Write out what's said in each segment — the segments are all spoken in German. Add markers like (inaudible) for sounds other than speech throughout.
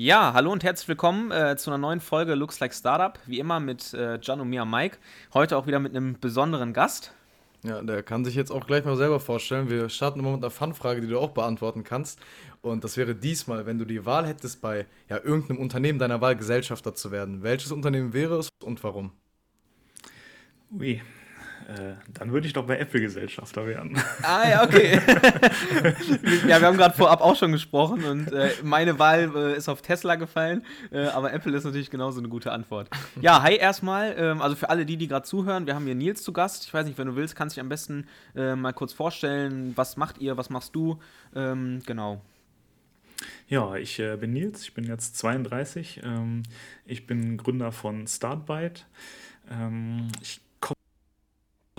Ja, hallo und herzlich willkommen äh, zu einer neuen Folge Looks Like Startup. Wie immer mit äh, John und mir, Mike. Heute auch wieder mit einem besonderen Gast. Ja, der kann sich jetzt auch gleich mal selber vorstellen. Wir starten immer mit einer Fun-Frage, die du auch beantworten kannst. Und das wäre diesmal, wenn du die Wahl hättest, bei ja, irgendeinem Unternehmen deiner Wahl Gesellschafter zu werden. Welches Unternehmen wäre es und warum? Ui, äh, dann würde ich doch bei Apple Gesellschafter werden. Ah ja, okay. (laughs) ja, wir haben gerade vorab auch schon gesprochen und äh, meine Wahl äh, ist auf Tesla gefallen, äh, aber Apple ist natürlich genauso eine gute Antwort. Ja, hi erstmal. Ähm, also für alle die, die gerade zuhören, wir haben hier Nils zu Gast. Ich weiß nicht, wenn du willst, kannst du dich am besten äh, mal kurz vorstellen. Was macht ihr, was machst du? Ähm, genau. Ja, ich bin Nils, ich bin jetzt 32. Ähm, ich bin Gründer von Startbyte. Ähm,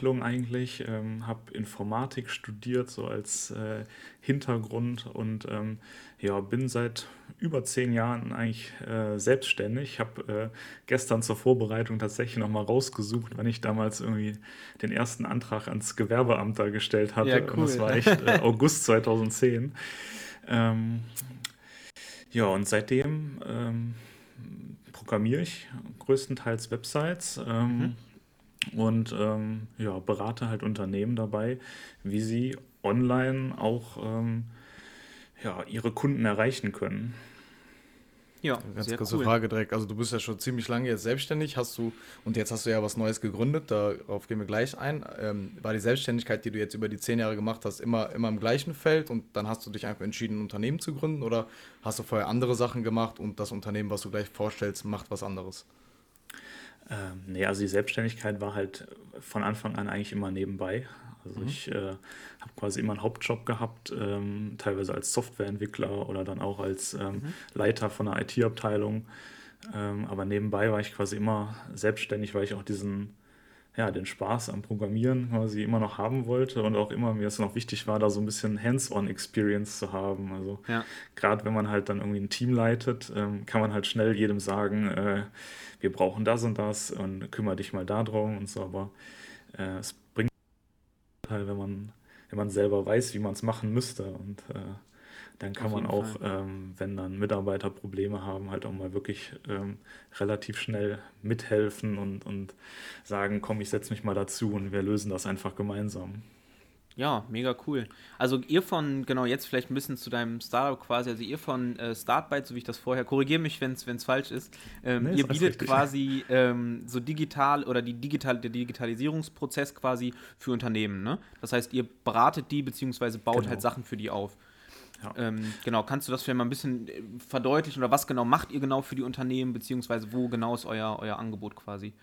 ich eigentlich, ähm, habe Informatik studiert, so als äh, Hintergrund und ähm, ja, bin seit über zehn Jahren eigentlich äh, selbstständig. Ich habe äh, gestern zur Vorbereitung tatsächlich nochmal rausgesucht, wann ich damals irgendwie den ersten Antrag ans Gewerbeamt da gestellt hatte. Ja, cool. Und das war echt äh, (laughs) August 2010. Ähm, ja, und seitdem ähm, programmiere ich größtenteils Websites. Ähm, mhm und ähm, ja, berate halt Unternehmen dabei, wie sie online auch ähm, ja, ihre Kunden erreichen können. Ja, ganz kurze cool. Frage direkt. Also du bist ja schon ziemlich lange jetzt selbstständig, hast du und jetzt hast du ja was Neues gegründet. Darauf gehen wir gleich ein. Ähm, war die Selbstständigkeit, die du jetzt über die zehn Jahre gemacht hast, immer immer im gleichen Feld und dann hast du dich einfach entschieden, ein Unternehmen zu gründen oder hast du vorher andere Sachen gemacht und das Unternehmen, was du gleich vorstellst, macht was anderes? Ähm, nee, also die Selbstständigkeit war halt von Anfang an eigentlich immer nebenbei. Also mhm. ich äh, habe quasi immer einen Hauptjob gehabt, ähm, teilweise als Softwareentwickler oder dann auch als ähm, mhm. Leiter von einer IT-Abteilung. Ähm, aber nebenbei war ich quasi immer selbstständig, weil ich auch diesen, ja, den Spaß am Programmieren quasi immer noch haben wollte und auch immer mir es noch wichtig war, da so ein bisschen Hands-on-Experience zu haben. Also ja. gerade wenn man halt dann irgendwie ein Team leitet, ähm, kann man halt schnell jedem sagen, äh, wir brauchen das und das und kümmere dich mal darum und so, aber äh, es bringt halt, wenn man, wenn man selber weiß, wie man es machen müsste und äh, dann kann man auch, ähm, wenn dann Mitarbeiter Probleme haben, halt auch mal wirklich ähm, relativ schnell mithelfen und, und sagen, komm, ich setze mich mal dazu und wir lösen das einfach gemeinsam. Ja, mega cool. Also ihr von, genau jetzt vielleicht ein bisschen zu deinem Startup quasi, also ihr von äh, Startbyte, so wie ich das vorher, korrigiere mich, wenn es falsch ist, ähm, nee, ihr bietet quasi ähm, so digital oder die digital, der Digitalisierungsprozess quasi für Unternehmen, ne? Das heißt, ihr beratet die beziehungsweise baut genau. halt Sachen für die auf. Ja. Ähm, genau, kannst du das vielleicht mal ein bisschen äh, verdeutlichen oder was genau macht ihr genau für die Unternehmen, beziehungsweise wo genau ist euer, euer Angebot quasi?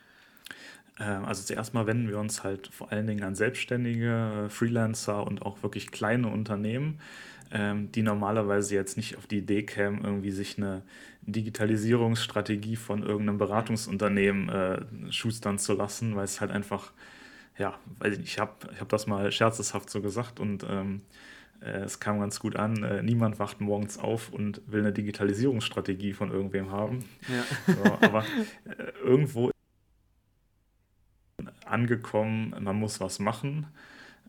Ähm, also zuerst mal wenden wir uns halt vor allen Dingen an Selbstständige, äh, Freelancer und auch wirklich kleine Unternehmen, ähm, die normalerweise jetzt nicht auf die Idee kämen, irgendwie sich eine Digitalisierungsstrategie von irgendeinem Beratungsunternehmen äh, schustern zu lassen, weil es halt einfach, ja, weil ich habe ich hab das mal scherzeshaft so gesagt und ähm, äh, es kam ganz gut an, äh, niemand wacht morgens auf und will eine Digitalisierungsstrategie von irgendwem haben. Ja. So, aber äh, irgendwo angekommen, man muss was machen.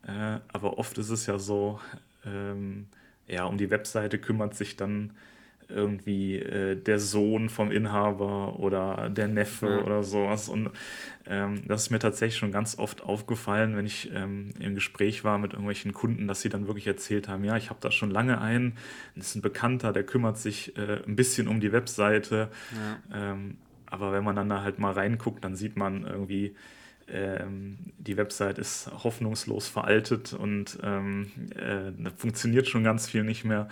Äh, aber oft ist es ja so, ähm, ja, um die Webseite kümmert sich dann irgendwie äh, der Sohn vom Inhaber oder der Neffe ja. oder sowas. Und ähm, das ist mir tatsächlich schon ganz oft aufgefallen, wenn ich ähm, im Gespräch war mit irgendwelchen Kunden, dass sie dann wirklich erzählt haben, ja, ich habe da schon lange einen, das ist ein Bekannter, der kümmert sich äh, ein bisschen um die Webseite. Ja. Ähm, aber wenn man dann da halt mal reinguckt, dann sieht man irgendwie, ähm, die Website ist hoffnungslos veraltet und ähm, äh, funktioniert schon ganz viel nicht mehr.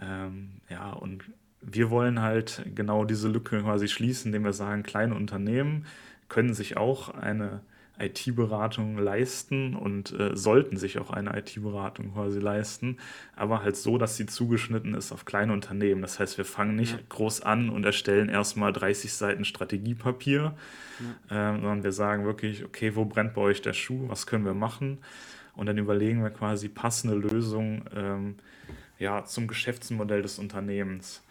Ähm, ja, und wir wollen halt genau diese Lücke quasi schließen, indem wir sagen, kleine Unternehmen können sich auch eine IT-Beratung leisten und äh, sollten sich auch eine IT-Beratung quasi leisten, aber halt so, dass sie zugeschnitten ist auf kleine Unternehmen. Das heißt, wir fangen nicht ja. groß an und erstellen erstmal 30 Seiten Strategiepapier, ja. äh, sondern wir sagen wirklich, okay, wo brennt bei euch der Schuh, was können wir machen? Und dann überlegen wir quasi passende Lösungen ähm, ja, zum Geschäftsmodell des Unternehmens.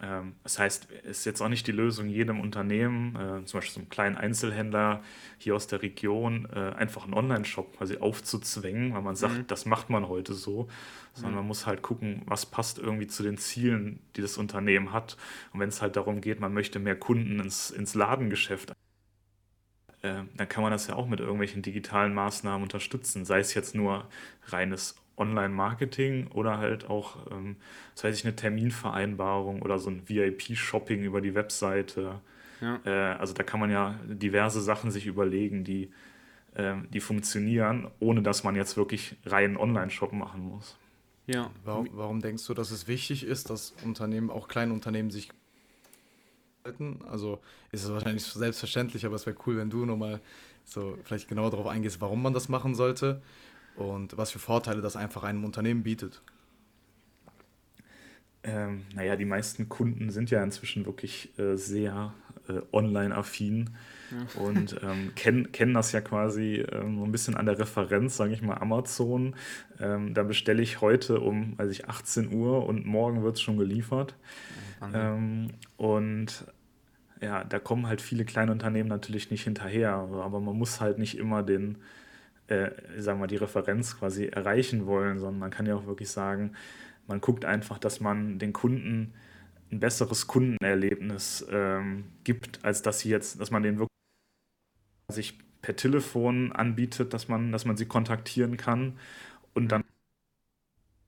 Ähm, das heißt, es ist jetzt auch nicht die Lösung, jedem Unternehmen, äh, zum Beispiel so einem kleinen Einzelhändler hier aus der Region, äh, einfach einen Online-Shop quasi aufzuzwängen, weil man sagt, mhm. das macht man heute so, sondern mhm. man muss halt gucken, was passt irgendwie zu den Zielen, die das Unternehmen hat. Und wenn es halt darum geht, man möchte mehr Kunden ins, ins Ladengeschäft äh, dann kann man das ja auch mit irgendwelchen digitalen Maßnahmen unterstützen, sei es jetzt nur reines Online-Marketing oder halt auch, ähm, das weiß ich, eine Terminvereinbarung oder so ein VIP-Shopping über die Webseite. Ja. Äh, also da kann man ja diverse Sachen sich überlegen, die, äh, die funktionieren, ohne dass man jetzt wirklich rein Online-Shop machen muss. Ja. Warum, warum denkst du, dass es wichtig ist, dass Unternehmen, auch kleine Unternehmen, sich halten? Also ist es wahrscheinlich selbstverständlich, aber es wäre cool, wenn du nochmal so vielleicht genauer darauf eingehst, warum man das machen sollte und was für Vorteile das einfach einem Unternehmen bietet. Ähm, naja, die meisten Kunden sind ja inzwischen wirklich äh, sehr äh, online-affin ja. und ähm, kennen, kennen das ja quasi ähm, ein bisschen an der Referenz, sage ich mal, Amazon. Ähm, da bestelle ich heute um weiß ich, 18 Uhr und morgen wird es schon geliefert. Ähm, und ja, da kommen halt viele kleine Unternehmen natürlich nicht hinterher, aber man muss halt nicht immer den äh, sagen wir, die Referenz quasi erreichen wollen, sondern man kann ja auch wirklich sagen, man guckt einfach, dass man den Kunden ein besseres Kundenerlebnis ähm, gibt, als dass sie jetzt, dass man den wirklich sich per Telefon anbietet, dass man, dass man sie kontaktieren kann und dann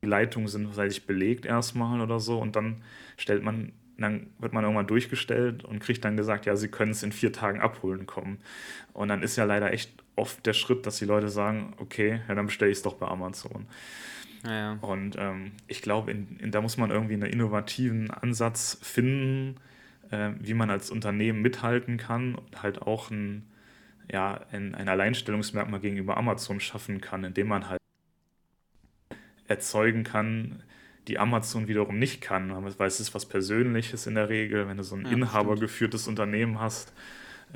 die Leitungen sind, sei ich belegt erstmal oder so. Und dann stellt man dann wird man irgendwann durchgestellt und kriegt dann gesagt, ja, sie können es in vier Tagen abholen kommen. Und dann ist ja leider echt oft der Schritt, dass die Leute sagen, okay, ja, dann bestelle ich es doch bei Amazon. Ja. Und ähm, ich glaube, in, in, da muss man irgendwie einen innovativen Ansatz finden, äh, wie man als Unternehmen mithalten kann und halt auch ein, ja, ein, ein Alleinstellungsmerkmal gegenüber Amazon schaffen kann, indem man halt erzeugen kann, die Amazon wiederum nicht kann, weil es ist was Persönliches in der Regel, wenn du so ein ja, inhabergeführtes Unternehmen hast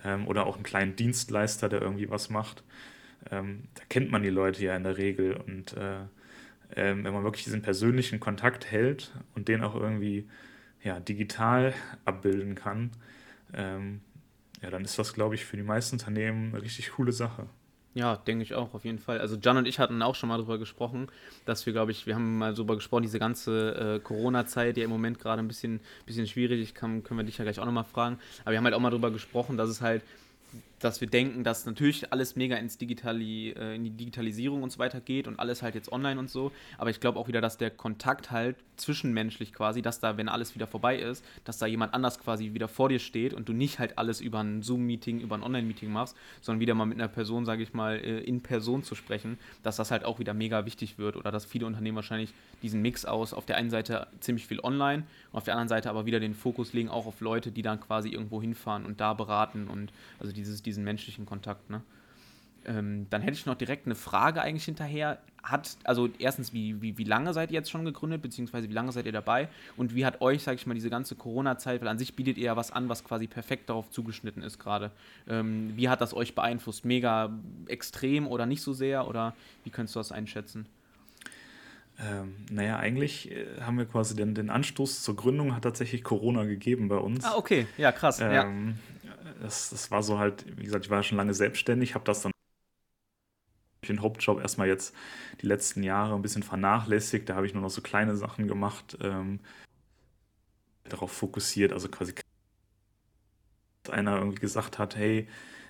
ähm, oder auch einen kleinen Dienstleister, der irgendwie was macht. Ähm, da kennt man die Leute ja in der Regel und äh, äh, wenn man wirklich diesen persönlichen Kontakt hält und den auch irgendwie ja, digital abbilden kann, ähm, ja, dann ist das, glaube ich, für die meisten Unternehmen eine richtig coole Sache. Ja, denke ich auch, auf jeden Fall. Also Jan und ich hatten auch schon mal darüber gesprochen, dass wir, glaube ich, wir haben mal darüber gesprochen, diese ganze äh, Corona-Zeit, die ja im Moment gerade ein bisschen, bisschen schwierig ist, können wir dich ja gleich auch nochmal fragen. Aber wir haben halt auch mal darüber gesprochen, dass es halt dass wir denken, dass natürlich alles mega ins Digitali, äh, in die Digitalisierung und so weiter geht und alles halt jetzt online und so. Aber ich glaube auch wieder, dass der Kontakt halt zwischenmenschlich quasi, dass da, wenn alles wieder vorbei ist, dass da jemand anders quasi wieder vor dir steht und du nicht halt alles über ein Zoom-Meeting, über ein Online-Meeting machst, sondern wieder mal mit einer Person, sage ich mal, äh, in Person zu sprechen, dass das halt auch wieder mega wichtig wird oder dass viele Unternehmen wahrscheinlich diesen Mix aus, auf der einen Seite ziemlich viel online und auf der anderen Seite aber wieder den Fokus legen auch auf Leute, die dann quasi irgendwo hinfahren und da beraten und also dieses diesen menschlichen Kontakt. Ne? Ähm, dann hätte ich noch direkt eine Frage eigentlich hinterher. Hat, also erstens, wie, wie, wie lange seid ihr jetzt schon gegründet, beziehungsweise wie lange seid ihr dabei? Und wie hat euch, sage ich mal, diese ganze Corona-Zeit, weil an sich bietet ihr ja was an, was quasi perfekt darauf zugeschnitten ist gerade. Ähm, wie hat das euch beeinflusst? Mega extrem oder nicht so sehr? Oder wie könntest du das einschätzen? Ähm, naja, eigentlich äh, haben wir quasi den, den Anstoß zur Gründung hat tatsächlich Corona gegeben bei uns. Ah, okay, ja, krass. Ähm, ja das, das war so halt, wie gesagt, ich war schon lange selbstständig, habe das dann den Hauptjob erstmal jetzt die letzten Jahre ein bisschen vernachlässigt. Da habe ich nur noch so kleine Sachen gemacht, ähm, darauf fokussiert, also quasi einer irgendwie gesagt hat, hey,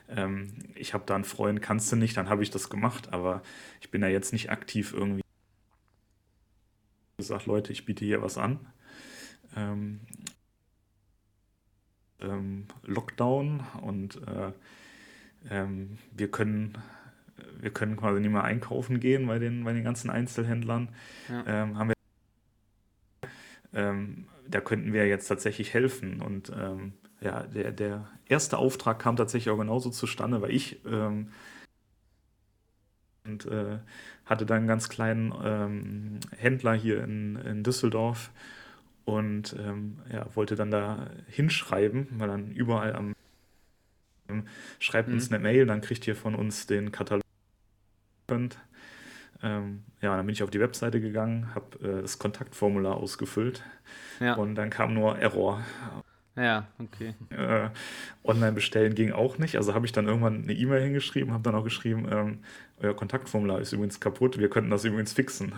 ähm, ich habe da einen Freund, kannst du nicht, dann habe ich das gemacht, aber ich bin da jetzt nicht aktiv irgendwie gesagt, Leute, ich biete hier was an. Ähm, ähm, Lockdown und äh, ähm, wir können wir können quasi nicht mehr einkaufen gehen bei den, bei den ganzen Einzelhändlern. Ja. Ähm, haben wir, ähm, da könnten wir jetzt tatsächlich helfen. Und ähm, ja, der, der erste Auftrag kam tatsächlich auch genauso zustande, weil ich ähm, und äh, hatte dann einen ganz kleinen Händler hier in, in Düsseldorf, und ähm, ja, wollte dann da hinschreiben, weil dann überall am ähm, schreibt mhm. uns eine Mail, dann kriegt ihr von uns den Katalog. Ähm, ja, dann bin ich auf die Webseite gegangen, habe äh, das Kontaktformular ausgefüllt ja. und dann kam nur Error. Ja, okay. Äh, online bestellen ging auch nicht. Also habe ich dann irgendwann eine E-Mail hingeschrieben, habe dann auch geschrieben, ähm, euer Kontaktformular ist übrigens kaputt, wir könnten das übrigens fixen.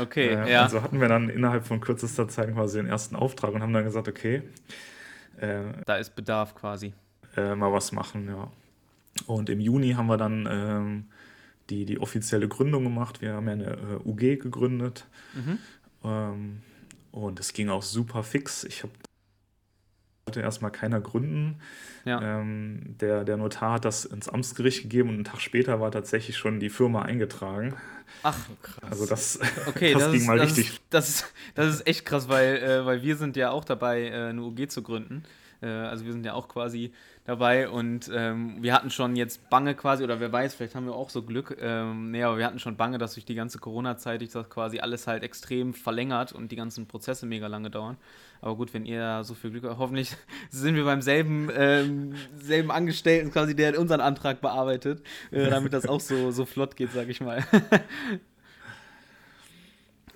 Okay, äh, ja. Also hatten wir dann innerhalb von kürzester Zeit quasi den ersten Auftrag und haben dann gesagt, okay. Äh, da ist Bedarf quasi. Äh, mal was machen, ja. Und im Juni haben wir dann ähm, die, die offizielle Gründung gemacht. Wir haben ja eine äh, UG gegründet. Mhm. Ähm, und es ging auch super fix. Ich habe wollte erstmal keiner gründen. Ja. Ähm, der, der Notar hat das ins Amtsgericht gegeben und einen Tag später war tatsächlich schon die Firma eingetragen. Ach, krass. Also das, (laughs) okay, das, das ging ist, mal das richtig. Ist, das, ist, das ist echt krass, weil, äh, weil wir sind ja auch dabei, äh, eine UG zu gründen. Äh, also wir sind ja auch quasi dabei und ähm, wir hatten schon jetzt Bange quasi, oder wer weiß, vielleicht haben wir auch so Glück. Ähm, nee, aber wir hatten schon Bange, dass durch die ganze Corona-Zeit sich das quasi alles halt extrem verlängert und die ganzen Prozesse mega lange dauern. Aber gut, wenn ihr so viel Glück habt, hoffentlich (laughs) sind wir beim selben, ähm, selben Angestellten quasi, der unseren Antrag bearbeitet, äh, damit das auch so, so flott geht, sag ich mal. (laughs)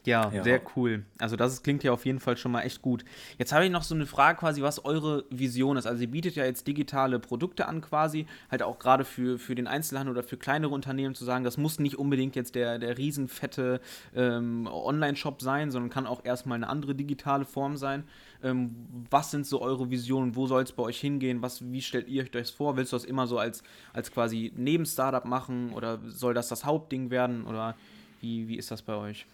Ja, ja, sehr cool. Also das klingt ja auf jeden Fall schon mal echt gut. Jetzt habe ich noch so eine Frage quasi, was eure Vision ist. Also ihr bietet ja jetzt digitale Produkte an quasi, halt auch gerade für, für den Einzelhandel oder für kleinere Unternehmen zu sagen, das muss nicht unbedingt jetzt der, der riesenfette ähm, Online-Shop sein, sondern kann auch erstmal eine andere digitale Form sein. Ähm, was sind so eure Visionen? Wo soll es bei euch hingehen? Was, wie stellt ihr euch das vor? Willst du das immer so als, als quasi Neben-Startup machen oder soll das das Hauptding werden oder wie, wie ist das bei euch?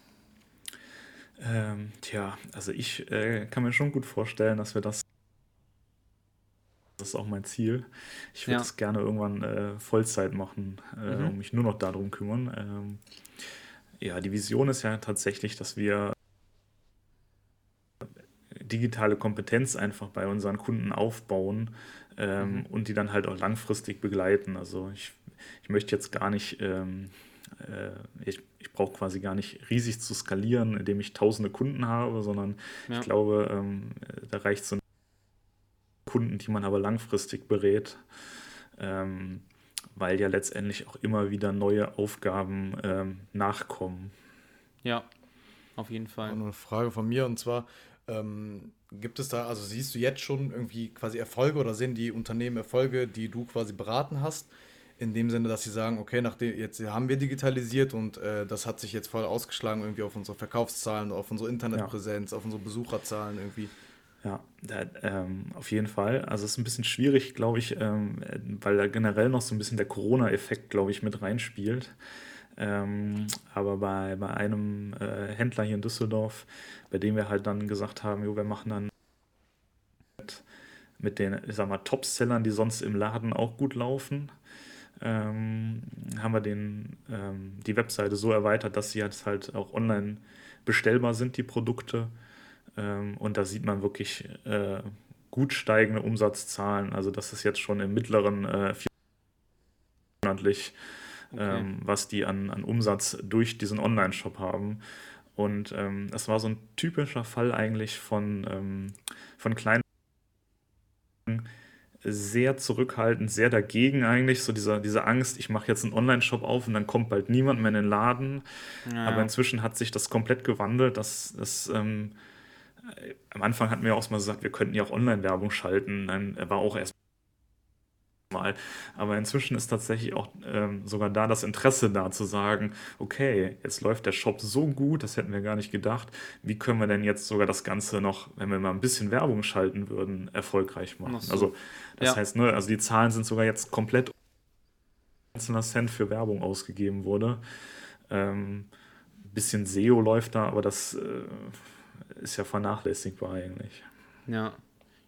Ähm, tja, also ich äh, kann mir schon gut vorstellen, dass wir das. Das ist auch mein Ziel. Ich würde ja. das gerne irgendwann äh, Vollzeit machen äh, mhm. und mich nur noch darum kümmern. Ähm, ja, die Vision ist ja tatsächlich, dass wir digitale Kompetenz einfach bei unseren Kunden aufbauen ähm, mhm. und die dann halt auch langfristig begleiten. Also ich, ich möchte jetzt gar nicht ähm, äh, ich, ich brauche quasi gar nicht riesig zu skalieren, indem ich tausende Kunden habe, sondern ja. ich glaube, ähm, da reicht so ein Kunden, die man aber langfristig berät, ähm, weil ja letztendlich auch immer wieder neue Aufgaben ähm, nachkommen. Ja, auf jeden Fall. Und eine Frage von mir und zwar, ähm, gibt es da, also siehst du jetzt schon irgendwie quasi Erfolge oder sehen die Unternehmen Erfolge, die du quasi beraten hast? In dem Sinne, dass sie sagen, okay, nachdem jetzt haben wir digitalisiert und äh, das hat sich jetzt voll ausgeschlagen irgendwie auf unsere Verkaufszahlen, auf unsere Internetpräsenz, ja. auf unsere Besucherzahlen irgendwie. Ja, da, ähm, auf jeden Fall. Also es ist ein bisschen schwierig, glaube ich, ähm, weil da generell noch so ein bisschen der Corona-Effekt, glaube ich, mit reinspielt. Ähm, aber bei, bei einem äh, Händler hier in Düsseldorf, bei dem wir halt dann gesagt haben, jo, wir machen dann mit, mit den, ich sag mal, Top-Sellern, die sonst im Laden auch gut laufen, ähm, haben wir den, ähm, die Webseite so erweitert, dass sie jetzt halt auch online bestellbar sind, die Produkte. Ähm, und da sieht man wirklich äh, gut steigende Umsatzzahlen. Also das ist jetzt schon im mittleren äh, monatlich, okay. Ähm, was die an, an Umsatz durch diesen Online-Shop haben. Und ähm, das war so ein typischer Fall eigentlich von, ähm, von kleinen sehr zurückhaltend, sehr dagegen eigentlich. So dieser, diese Angst, ich mache jetzt einen Online-Shop auf und dann kommt bald niemand mehr in den Laden. Ja. Aber inzwischen hat sich das komplett gewandelt. Dass, dass, ähm, am Anfang hatten wir auch mal gesagt, wir könnten ja auch Online-Werbung schalten. Dann war auch erst mal. Aber inzwischen ist tatsächlich auch ähm, sogar da das Interesse da zu sagen, okay, jetzt läuft der Shop so gut, das hätten wir gar nicht gedacht. Wie können wir denn jetzt sogar das Ganze noch, wenn wir mal ein bisschen Werbung schalten würden, erfolgreich machen? So. Also das ja. heißt, ne, also die Zahlen sind sogar jetzt komplett einzelner Cent für Werbung ausgegeben wurde. Ähm, bisschen SEO läuft da, aber das äh, ist ja vernachlässigbar eigentlich. Ja.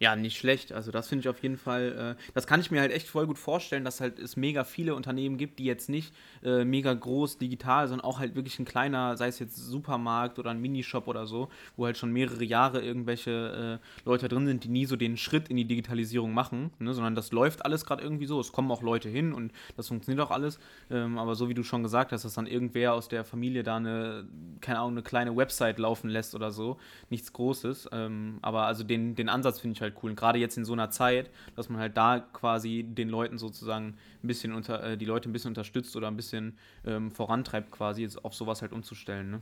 Ja, nicht schlecht. Also das finde ich auf jeden Fall, äh, das kann ich mir halt echt voll gut vorstellen, dass halt es mega viele Unternehmen gibt, die jetzt nicht äh, mega groß digital, sondern auch halt wirklich ein kleiner, sei es jetzt Supermarkt oder ein Minishop oder so, wo halt schon mehrere Jahre irgendwelche äh, Leute drin sind, die nie so den Schritt in die Digitalisierung machen, ne, sondern das läuft alles gerade irgendwie so. Es kommen auch Leute hin und das funktioniert auch alles. Ähm, aber so wie du schon gesagt hast, dass dann irgendwer aus der Familie da eine, keine Ahnung, eine kleine Website laufen lässt oder so, nichts Großes. Ähm, aber also den, den Ansatz finde ich halt halt cool. Und gerade jetzt in so einer Zeit, dass man halt da quasi den Leuten sozusagen ein bisschen unter, äh, die Leute ein bisschen unterstützt oder ein bisschen ähm, vorantreibt, quasi jetzt auf sowas halt umzustellen. Ne?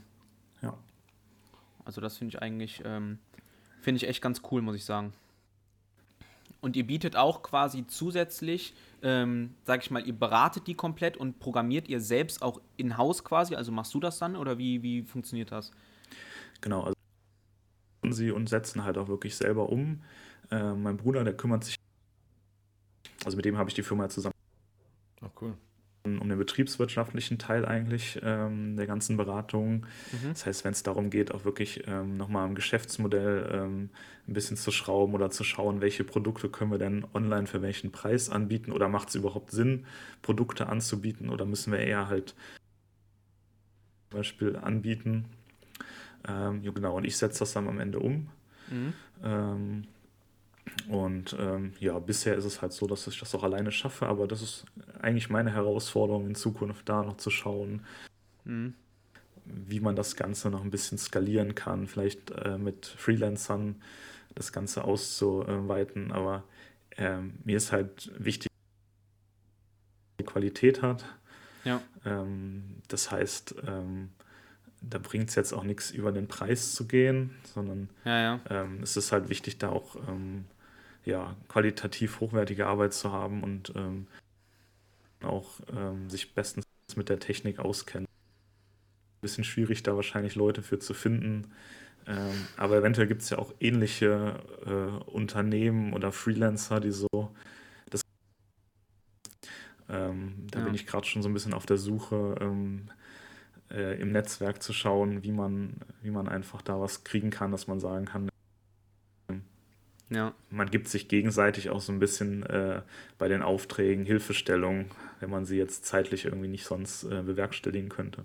Ja. Also das finde ich eigentlich, ähm, finde ich echt ganz cool, muss ich sagen. Und ihr bietet auch quasi zusätzlich, ähm, sag ich mal, ihr beratet die komplett und programmiert ihr selbst auch in-house quasi? Also machst du das dann oder wie, wie funktioniert das? Genau, also sie und setzen halt auch wirklich selber um. Äh, mein Bruder, der kümmert sich, also mit dem habe ich die Firma zusammen. Oh, cool um den betriebswirtschaftlichen Teil eigentlich ähm, der ganzen Beratung. Mhm. Das heißt, wenn es darum geht, auch wirklich ähm, nochmal am Geschäftsmodell ähm, ein bisschen zu schrauben oder zu schauen, welche Produkte können wir denn online für welchen Preis anbieten oder macht es überhaupt Sinn, Produkte anzubieten oder müssen wir eher halt zum Beispiel anbieten. Ähm, ja, genau, und ich setze das dann am Ende um. Mhm. Ähm, und ähm, ja, bisher ist es halt so, dass ich das auch alleine schaffe, aber das ist eigentlich meine Herausforderung in Zukunft, da noch zu schauen, mhm. wie man das Ganze noch ein bisschen skalieren kann, vielleicht äh, mit Freelancern das Ganze auszuweiten. Aber äh, mir ist halt wichtig, dass die Qualität hat. Ja. Ähm, das heißt, ähm, da bringt es jetzt auch nichts, über den Preis zu gehen, sondern ja, ja. Ähm, es ist halt wichtig, da auch ähm, ja, qualitativ hochwertige Arbeit zu haben und ähm, auch ähm, sich bestens mit der Technik auskennen. Ein bisschen schwierig, da wahrscheinlich Leute für zu finden. Ähm, aber eventuell gibt es ja auch ähnliche äh, Unternehmen oder Freelancer, die so. Das, ähm, da ja. bin ich gerade schon so ein bisschen auf der Suche, ähm, äh, im Netzwerk zu schauen, wie man, wie man einfach da was kriegen kann, dass man sagen kann, ja. Man gibt sich gegenseitig auch so ein bisschen äh, bei den Aufträgen Hilfestellung, wenn man sie jetzt zeitlich irgendwie nicht sonst äh, bewerkstelligen könnte.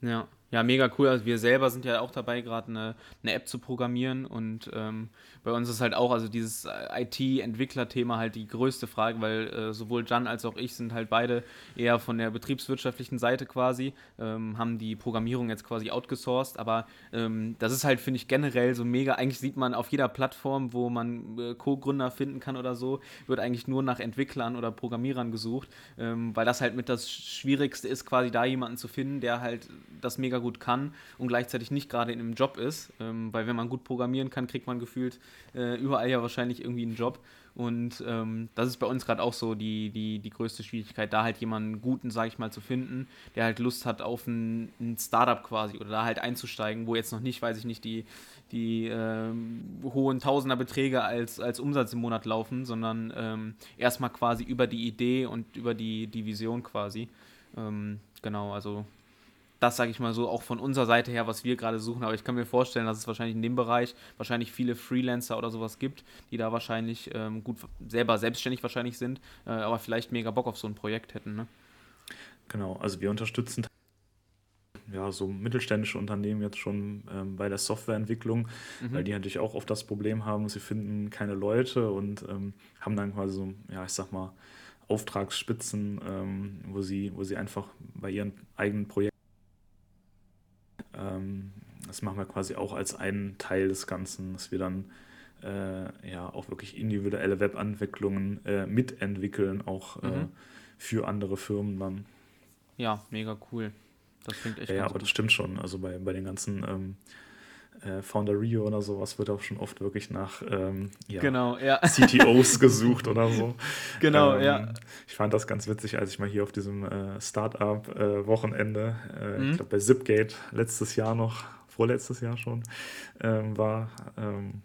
Ja. Ja, mega cool. Also wir selber sind ja auch dabei, gerade eine, eine App zu programmieren. Und ähm, bei uns ist halt auch, also dieses IT-Entwickler-Thema halt die größte Frage, weil äh, sowohl Jan als auch ich sind halt beide eher von der betriebswirtschaftlichen Seite quasi, ähm, haben die Programmierung jetzt quasi outgesourced, aber ähm, das ist halt, finde ich, generell so mega, eigentlich sieht man auf jeder Plattform, wo man äh, Co-Gründer finden kann oder so, wird eigentlich nur nach Entwicklern oder Programmierern gesucht, ähm, weil das halt mit das Schwierigste ist, quasi da jemanden zu finden, der halt das mega gut kann und gleichzeitig nicht gerade in einem Job ist. Ähm, weil wenn man gut programmieren kann, kriegt man gefühlt äh, überall ja wahrscheinlich irgendwie einen Job. Und ähm, das ist bei uns gerade auch so die, die, die größte Schwierigkeit, da halt jemanden guten, sage ich mal, zu finden, der halt Lust hat auf ein, ein Startup quasi oder da halt einzusteigen, wo jetzt noch nicht, weiß ich nicht, die, die ähm, hohen Tausenderbeträge als, als Umsatz im Monat laufen, sondern ähm, erstmal quasi über die Idee und über die, die Vision quasi. Ähm, genau, also das, sage ich mal so, auch von unserer Seite her, was wir gerade suchen. Aber ich kann mir vorstellen, dass es wahrscheinlich in dem Bereich wahrscheinlich viele Freelancer oder sowas gibt, die da wahrscheinlich ähm, gut selber selbstständig wahrscheinlich sind, äh, aber vielleicht mega Bock auf so ein Projekt hätten. Ne? Genau, also wir unterstützen ja, so mittelständische Unternehmen jetzt schon ähm, bei der Softwareentwicklung, mhm. weil die natürlich auch oft das Problem haben, sie finden keine Leute und ähm, haben dann quasi so, ja, ich sag mal, Auftragsspitzen, ähm, wo, sie, wo sie einfach bei ihren eigenen Projekten das machen wir quasi auch als einen Teil des Ganzen, dass wir dann äh, ja auch wirklich individuelle Webentwicklungen äh, mitentwickeln, auch äh, mhm. für andere Firmen dann. Ja, mega cool. Das klingt echt Ja, ja aber das stimmt schon. Also bei, bei den ganzen ähm, äh, Founder Rio oder sowas wird auch schon oft wirklich nach ähm, ja, genau, ja. (laughs) CTOs gesucht oder so. Genau, ähm, ja. Ich fand das ganz witzig, als ich mal hier auf diesem äh, Startup-Wochenende, äh, mhm. ich glaube bei Zipgate letztes Jahr noch, vorletztes Jahr schon, ähm, war. Ähm,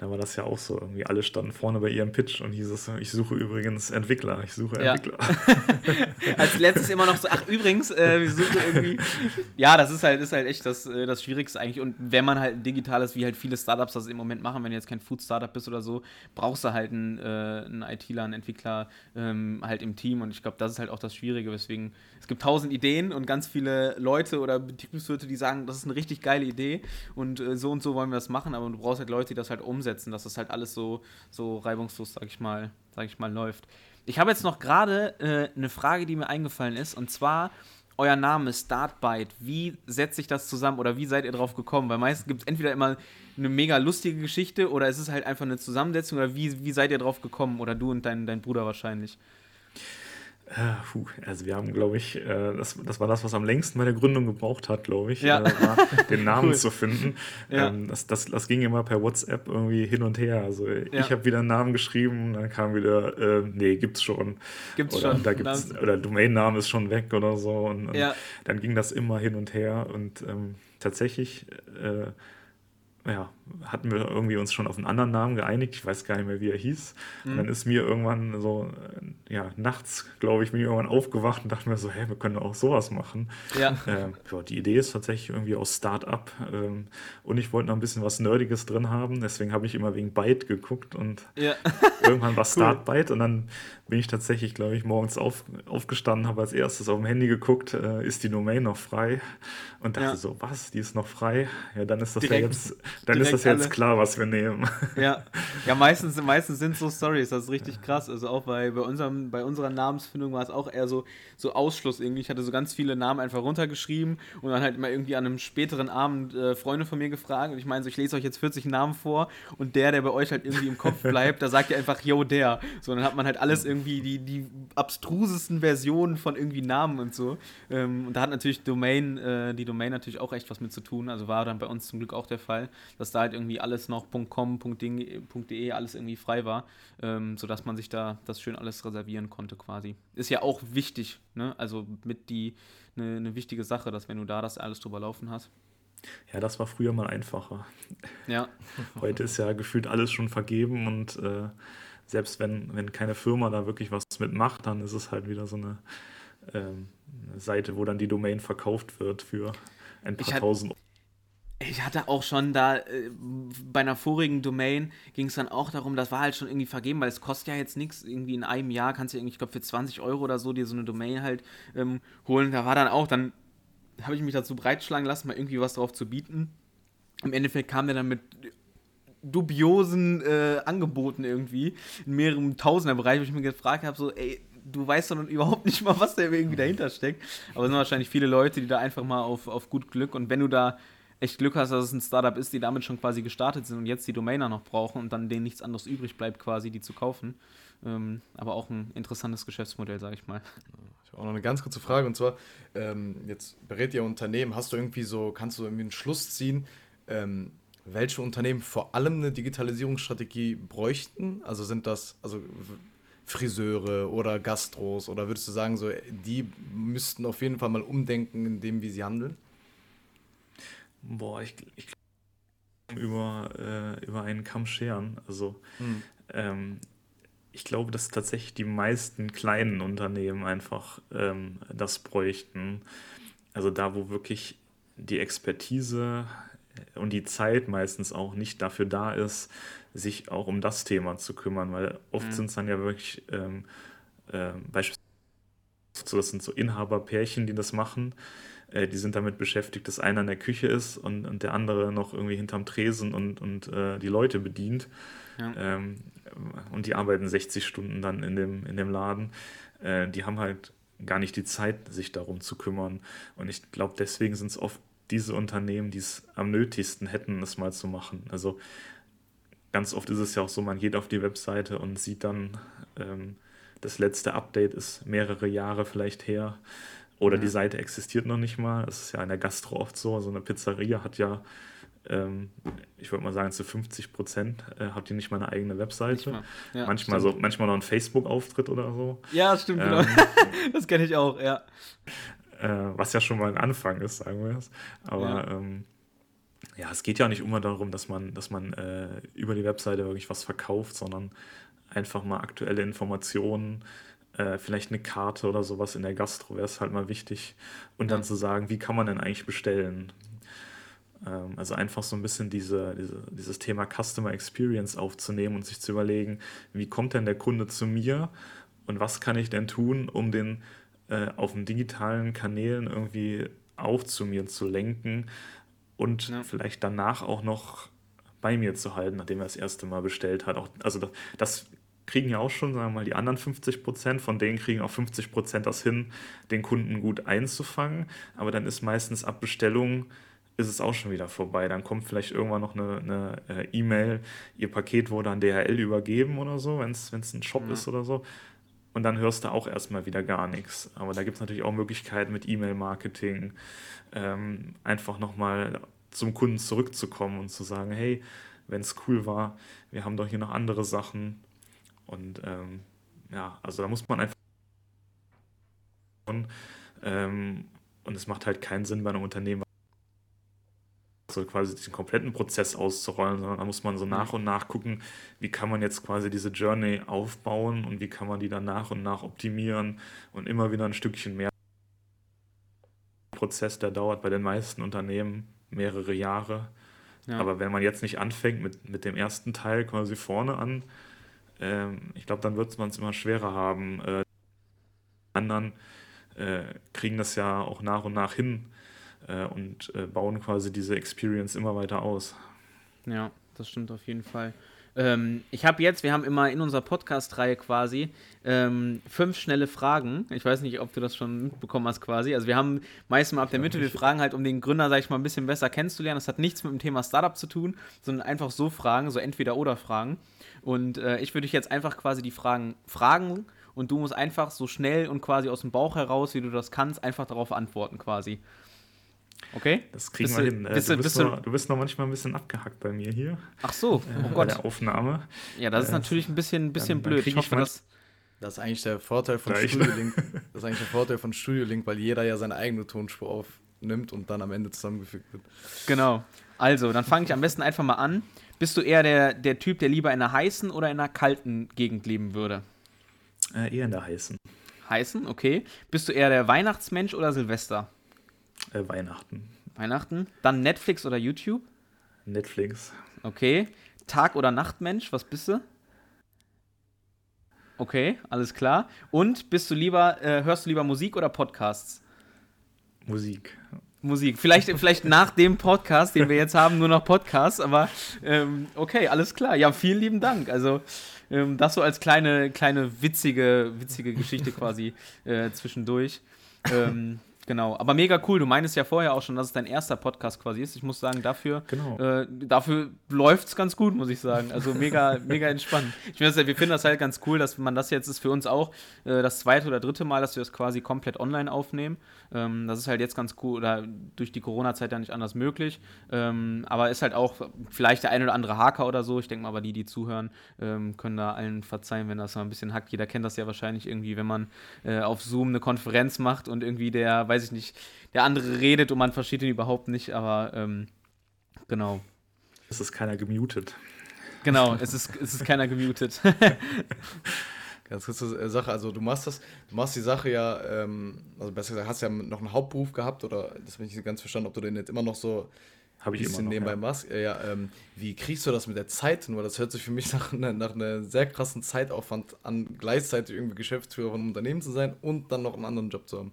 da war das ja auch so. Irgendwie alle standen vorne bei ihrem Pitch und hieß es, ich suche übrigens Entwickler, ich suche ja. Entwickler. (laughs) Als letztes immer noch so, ach übrigens, äh, wir suchen irgendwie. (laughs) Ja, das ist halt, ist halt echt das, äh, das Schwierigste eigentlich. Und wenn man halt ein digitales, wie halt viele Startups das im Moment machen, wenn du jetzt kein Food-Startup bist oder so, brauchst du halt einen, äh, einen ITler, einen Entwickler ähm, halt im Team. Und ich glaube, das ist halt auch das Schwierige, weswegen es gibt tausend Ideen und ganz viele Leute oder Betriebswirte, die sagen, das ist eine richtig geile Idee und äh, so und so wollen wir das machen, aber du brauchst halt Leute, die das halt umsetzen umsetzen, dass das halt alles so, so reibungslos, sag ich mal, sag ich mal, läuft. Ich habe jetzt noch gerade äh, eine Frage, die mir eingefallen ist, und zwar, euer Name Startbyte, wie setzt sich das zusammen oder wie seid ihr drauf gekommen? Weil meistens gibt es entweder immer eine mega lustige Geschichte oder es ist halt einfach eine Zusammensetzung oder wie, wie seid ihr drauf gekommen? Oder du und dein, dein Bruder wahrscheinlich. Äh, puh, also wir haben, glaube ich, äh, das, das war das, was am längsten bei der Gründung gebraucht hat, glaube ich, ja. äh, war, den Namen cool. zu finden. Ja. Ähm, das, das, das ging immer per WhatsApp irgendwie hin und her. Also ja. ich habe wieder einen Namen geschrieben, dann kam wieder, äh, nee, gibt's schon. Gibt's oder, schon. Da gibt's, oder Domainname ist schon weg oder so. Und, und dann ging das immer hin und her und ähm, tatsächlich äh, ja, hatten wir irgendwie uns schon auf einen anderen Namen geeinigt. Ich weiß gar nicht mehr, wie er hieß. Mhm. Und dann ist mir irgendwann so, äh, ja, nachts, glaube ich, bin ich irgendwann aufgewacht und dachte mir so, hey, wir können auch sowas machen. Ja. Ähm, ja die Idee ist tatsächlich irgendwie aus Start-up. Ähm, und ich wollte noch ein bisschen was Nerdiges drin haben. Deswegen habe ich immer wegen Byte geguckt und ja. irgendwann war (laughs) Start Byte. Und dann bin ich tatsächlich, glaube ich, morgens auf, aufgestanden, habe als erstes auf dem Handy geguckt, äh, ist die Domain noch frei? Und dachte ja. so, was, die ist noch frei? Ja, dann ist das direkt, ja jetzt, dann ist das jetzt klar, was wir nehmen. Ja, ja meistens, meistens sind so Stories, das ist richtig krass. Also auch bei, bei, unserem, bei unserer Namensfindung war es auch eher so, so Ausschluss irgendwie. Ich hatte so ganz viele Namen einfach runtergeschrieben und dann halt immer irgendwie an einem späteren Abend äh, Freunde von mir gefragt. Und ich meine so, ich lese euch jetzt 40 Namen vor und der, der bei euch halt irgendwie im Kopf (laughs) bleibt, da sagt ihr einfach, yo, der. So, dann hat man halt alles irgendwie irgendwie die, die abstrusesten Versionen von irgendwie Namen und so. Ähm, und da hat natürlich Domain, äh, die Domain natürlich auch echt was mit zu tun. Also war dann bei uns zum Glück auch der Fall, dass da halt irgendwie alles noch .com, .de, alles irgendwie frei war, ähm, sodass man sich da das schön alles reservieren konnte quasi. Ist ja auch wichtig, ne? Also mit die eine ne wichtige Sache, dass wenn du da das alles drüber laufen hast. Ja, das war früher mal einfacher. Ja. (laughs) Heute ist ja gefühlt alles schon vergeben und äh, selbst wenn, wenn keine Firma da wirklich was mitmacht, dann ist es halt wieder so eine, ähm, eine Seite, wo dann die Domain verkauft wird für ein paar ich tausend Euro. Ich hatte auch schon da, äh, bei einer vorigen Domain ging es dann auch darum, das war halt schon irgendwie vergeben, weil es kostet ja jetzt nichts. Irgendwie in einem Jahr kannst du irgendwie, ich glaube, für 20 Euro oder so dir so eine Domain halt ähm, holen. Da war dann auch, dann habe ich mich dazu breitschlagen lassen, mal irgendwie was drauf zu bieten. Im Endeffekt kam der dann mit dubiosen äh, Angeboten irgendwie in mehreren Tausender-Bereich, wo ich mir gefragt habe, so, ey, du weißt doch überhaupt nicht mal, was da irgendwie dahinter steckt. Aber es sind wahrscheinlich viele Leute, die da einfach mal auf, auf gut Glück und wenn du da echt Glück hast, dass es ein Startup ist, die damit schon quasi gestartet sind und jetzt die Domainer noch brauchen und dann denen nichts anderes übrig bleibt, quasi die zu kaufen. Ähm, aber auch ein interessantes Geschäftsmodell, sage ich mal. Ich habe auch noch eine ganz kurze Frage und zwar, ähm, jetzt berät ihr Unternehmen, hast du irgendwie so, kannst du irgendwie einen Schluss ziehen, ähm, welche Unternehmen vor allem eine Digitalisierungsstrategie bräuchten? Also sind das also Friseure oder Gastros oder würdest du sagen, so die müssten auf jeden Fall mal umdenken in dem, wie sie handeln? Boah, ich, ich über, äh, über einen Kamm scheren. Also hm. ähm, ich glaube, dass tatsächlich die meisten kleinen Unternehmen einfach ähm, das bräuchten. Also da, wo wirklich die Expertise und die Zeit meistens auch nicht dafür da ist, sich auch um das Thema zu kümmern, weil oft mhm. sind es dann ja wirklich ähm, äh, beispielsweise, so, das sind so Inhaberpärchen, die das machen, äh, die sind damit beschäftigt, dass einer in der Küche ist und, und der andere noch irgendwie hinterm Tresen und, und äh, die Leute bedient. Ja. Ähm, und die arbeiten 60 Stunden dann in dem, in dem Laden. Äh, die haben halt gar nicht die Zeit, sich darum zu kümmern. Und ich glaube, deswegen sind es oft diese Unternehmen, die es am nötigsten hätten, es mal zu machen. Also ganz oft ist es ja auch so, man geht auf die Webseite und sieht dann, ähm, das letzte Update ist mehrere Jahre vielleicht her oder ja. die Seite existiert noch nicht mal. Das ist ja in der Gastro oft so. So eine Pizzeria hat ja, ähm, ich würde mal sagen, zu 50 Prozent äh, hat die nicht mal eine eigene Webseite. Ja, manchmal, so, manchmal noch ein Facebook-Auftritt oder so. Ja, stimmt, ähm, genau. (laughs) das kenne ich auch, ja äh, was ja schon mal ein Anfang ist, sagen wir es. Aber ja. Ähm, ja, es geht ja nicht immer darum, dass man, dass man äh, über die Webseite wirklich was verkauft, sondern einfach mal aktuelle Informationen, äh, vielleicht eine Karte oder sowas in der Gastro wäre es halt mal wichtig. Und ja. dann zu sagen, wie kann man denn eigentlich bestellen? Ähm, also einfach so ein bisschen diese, diese, dieses Thema Customer Experience aufzunehmen und sich zu überlegen, wie kommt denn der Kunde zu mir und was kann ich denn tun, um den äh, auf den digitalen Kanälen irgendwie auch zu mir zu lenken und ja. vielleicht danach auch noch bei mir zu halten, nachdem er das erste Mal bestellt hat. Auch, also das, das kriegen ja auch schon, sagen wir mal, die anderen 50 Prozent, von denen kriegen auch 50 Prozent das hin, den Kunden gut einzufangen. Aber dann ist meistens ab Bestellung ist es auch schon wieder vorbei. Dann kommt vielleicht irgendwann noch eine, eine äh, E-Mail, ihr Paket wurde an DHL übergeben oder so, wenn es ein Shop ja. ist oder so. Und dann hörst du auch erstmal wieder gar nichts. Aber da gibt es natürlich auch Möglichkeiten mit E-Mail-Marketing, ähm, einfach nochmal zum Kunden zurückzukommen und zu sagen, hey, wenn es cool war, wir haben doch hier noch andere Sachen. Und ähm, ja, also da muss man einfach. Ähm, und es macht halt keinen Sinn bei einem Unternehmen, so quasi den kompletten Prozess auszurollen, sondern da muss man so nach und nach gucken, wie kann man jetzt quasi diese Journey aufbauen und wie kann man die dann nach und nach optimieren und immer wieder ein Stückchen mehr. Prozess, der dauert bei den meisten Unternehmen mehrere Jahre. Ja. Aber wenn man jetzt nicht anfängt mit, mit dem ersten Teil quasi vorne an, ähm, ich glaube, dann wird man es immer schwerer haben. Äh, anderen äh, kriegen das ja auch nach und nach hin äh, und äh, bauen quasi diese Experience immer weiter aus. Ja, das stimmt auf jeden Fall. Ähm, ich habe jetzt, wir haben immer in unserer Podcast-Reihe quasi ähm, fünf schnelle Fragen. Ich weiß nicht, ob du das schon mitbekommen hast quasi. Also wir haben meistens mal ab der Mitte, wir fragen halt, um den Gründer, sag ich mal, ein bisschen besser kennenzulernen. Das hat nichts mit dem Thema Startup zu tun, sondern einfach so Fragen, so entweder oder Fragen. Und äh, ich würde dich jetzt einfach quasi die Fragen fragen und du musst einfach so schnell und quasi aus dem Bauch heraus, wie du das kannst, einfach darauf antworten quasi. Okay? Das kriegen bist wir hin. Äh, bist du, bist du, noch, du, bist noch manchmal ein bisschen abgehackt bei mir hier. Ach so, äh, oh Gott. Bei der Aufnahme. Ja, das ist äh, natürlich ein bisschen, ein bisschen dann, blöd. Dann ich hoffe, das, das ist eigentlich der Vorteil von Studio (laughs) Link. Das ist eigentlich der Vorteil von Studio Link, weil jeder ja seine eigene Tonspur aufnimmt und dann am Ende zusammengefügt wird. Genau. Also, dann fange ich am besten einfach mal an. Bist du eher der, der Typ, der lieber in einer heißen oder in einer kalten Gegend leben würde? Äh, eher in der heißen. Heißen, okay. Bist du eher der Weihnachtsmensch oder Silvester? Äh, Weihnachten. Weihnachten. Dann Netflix oder YouTube? Netflix. Okay. Tag- oder Nachtmensch, was bist du? Okay, alles klar. Und bist du lieber, äh, hörst du lieber Musik oder Podcasts? Musik. Musik. Vielleicht, vielleicht nach dem Podcast, den wir jetzt haben, nur noch Podcasts, aber ähm, okay, alles klar. Ja, vielen lieben Dank. Also, ähm, das so als kleine, kleine witzige, witzige Geschichte quasi äh, zwischendurch. Ähm, Genau, aber mega cool. Du meinst ja vorher auch schon, dass es dein erster Podcast quasi ist. Ich muss sagen, dafür, genau. äh, dafür läuft es ganz gut, muss ich sagen. Also mega, (laughs) mega entspannt. Ich finde, wir finden das halt ganz cool, dass man das jetzt ist für uns auch äh, das zweite oder dritte Mal, dass wir das quasi komplett online aufnehmen. Ähm, das ist halt jetzt ganz cool oder durch die Corona-Zeit ja nicht anders möglich. Ähm, aber ist halt auch vielleicht der ein oder andere Haker oder so. Ich denke mal, aber die, die zuhören, ähm, können da allen verzeihen, wenn das mal ein bisschen hackt. Jeder kennt das ja wahrscheinlich irgendwie, wenn man äh, auf Zoom eine Konferenz macht und irgendwie der, weiß weiß ich nicht, der andere redet und man versteht ihn überhaupt nicht, aber ähm, genau. Es ist keiner gemutet. Genau, es ist, es ist keiner gemutet. (laughs) Ganz kurze Sache, also du machst das, du machst die Sache ja, ähm, also besser gesagt, hast ja noch einen Hauptberuf gehabt oder das bin ich nicht ganz verstanden, ob du den jetzt immer noch so habe ich immer noch, nebenbei ja. machst. Ja, ähm, wie kriegst du das mit der Zeit? Weil das hört sich für mich nach, ne, nach einem sehr krassen Zeitaufwand an, gleichzeitig irgendwie Geschäftsführer von einem Unternehmen zu sein und dann noch einen anderen Job zu haben.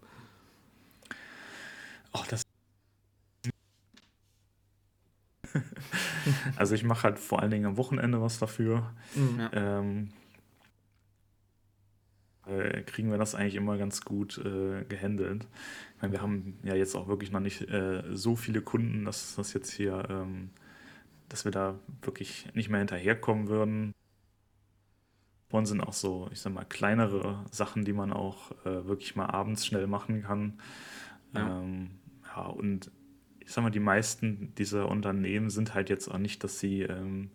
Oh, das. (laughs) also ich mache halt vor allen Dingen am Wochenende was dafür. Mhm. Ja. Ähm, äh, kriegen wir das eigentlich immer ganz gut äh, gehandelt. Ich meine, wir haben ja jetzt auch wirklich noch nicht äh, so viele Kunden, dass das jetzt hier, ähm, dass wir da wirklich nicht mehr hinterherkommen würden. Und sind auch so, ich sag mal, kleinere Sachen, die man auch äh, wirklich mal abends schnell machen kann. Ja. Ähm, ja, und ich sag mal, die meisten dieser Unternehmen sind halt jetzt auch nicht, dass sie ähm,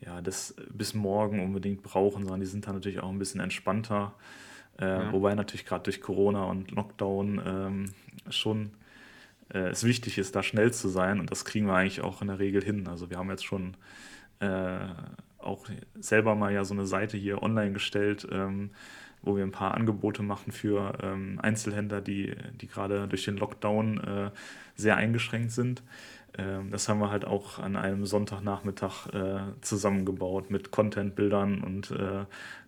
ja, das bis morgen unbedingt brauchen, sondern die sind da natürlich auch ein bisschen entspannter. Äh, ja. Wobei natürlich gerade durch Corona und Lockdown ähm, schon äh, es wichtig ist, da schnell zu sein und das kriegen wir eigentlich auch in der Regel hin. Also wir haben jetzt schon äh, auch selber mal ja so eine Seite hier online gestellt, ähm, wo wir ein paar Angebote machen für ähm, Einzelhändler, die, die gerade durch den Lockdown äh, sehr eingeschränkt sind. Ähm, das haben wir halt auch an einem Sonntagnachmittag äh, zusammengebaut mit Content-Bildern und äh,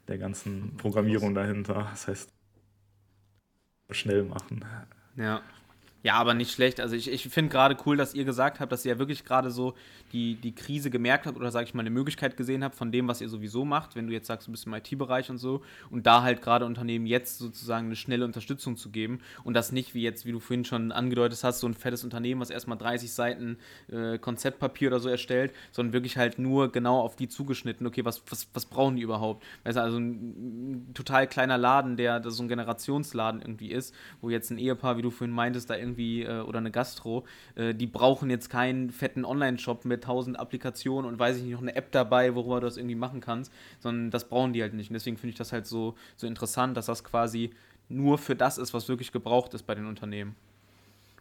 der ganzen Programmierung dahinter. Das heißt, schnell machen. Ja. Ja, aber nicht schlecht. Also ich, ich finde gerade cool, dass ihr gesagt habt, dass ihr ja wirklich gerade so die, die Krise gemerkt habt oder sage ich mal eine Möglichkeit gesehen habt von dem, was ihr sowieso macht, wenn du jetzt sagst, du bist im IT-Bereich und so und da halt gerade Unternehmen jetzt sozusagen eine schnelle Unterstützung zu geben und das nicht wie jetzt, wie du vorhin schon angedeutet hast, so ein fettes Unternehmen, was erstmal 30 Seiten äh, Konzeptpapier oder so erstellt, sondern wirklich halt nur genau auf die zugeschnitten, okay, was, was, was brauchen die überhaupt? Weißt du, also ein, ein total kleiner Laden, der, der so ein Generationsladen irgendwie ist, wo jetzt ein Ehepaar, wie du vorhin meintest, da irgendwie irgendwie äh, oder eine Gastro, äh, die brauchen jetzt keinen fetten Online-Shop mit tausend Applikationen und weiß ich nicht, noch eine App dabei, worüber du das irgendwie machen kannst, sondern das brauchen die halt nicht. Und deswegen finde ich das halt so, so interessant, dass das quasi nur für das ist, was wirklich gebraucht ist bei den Unternehmen.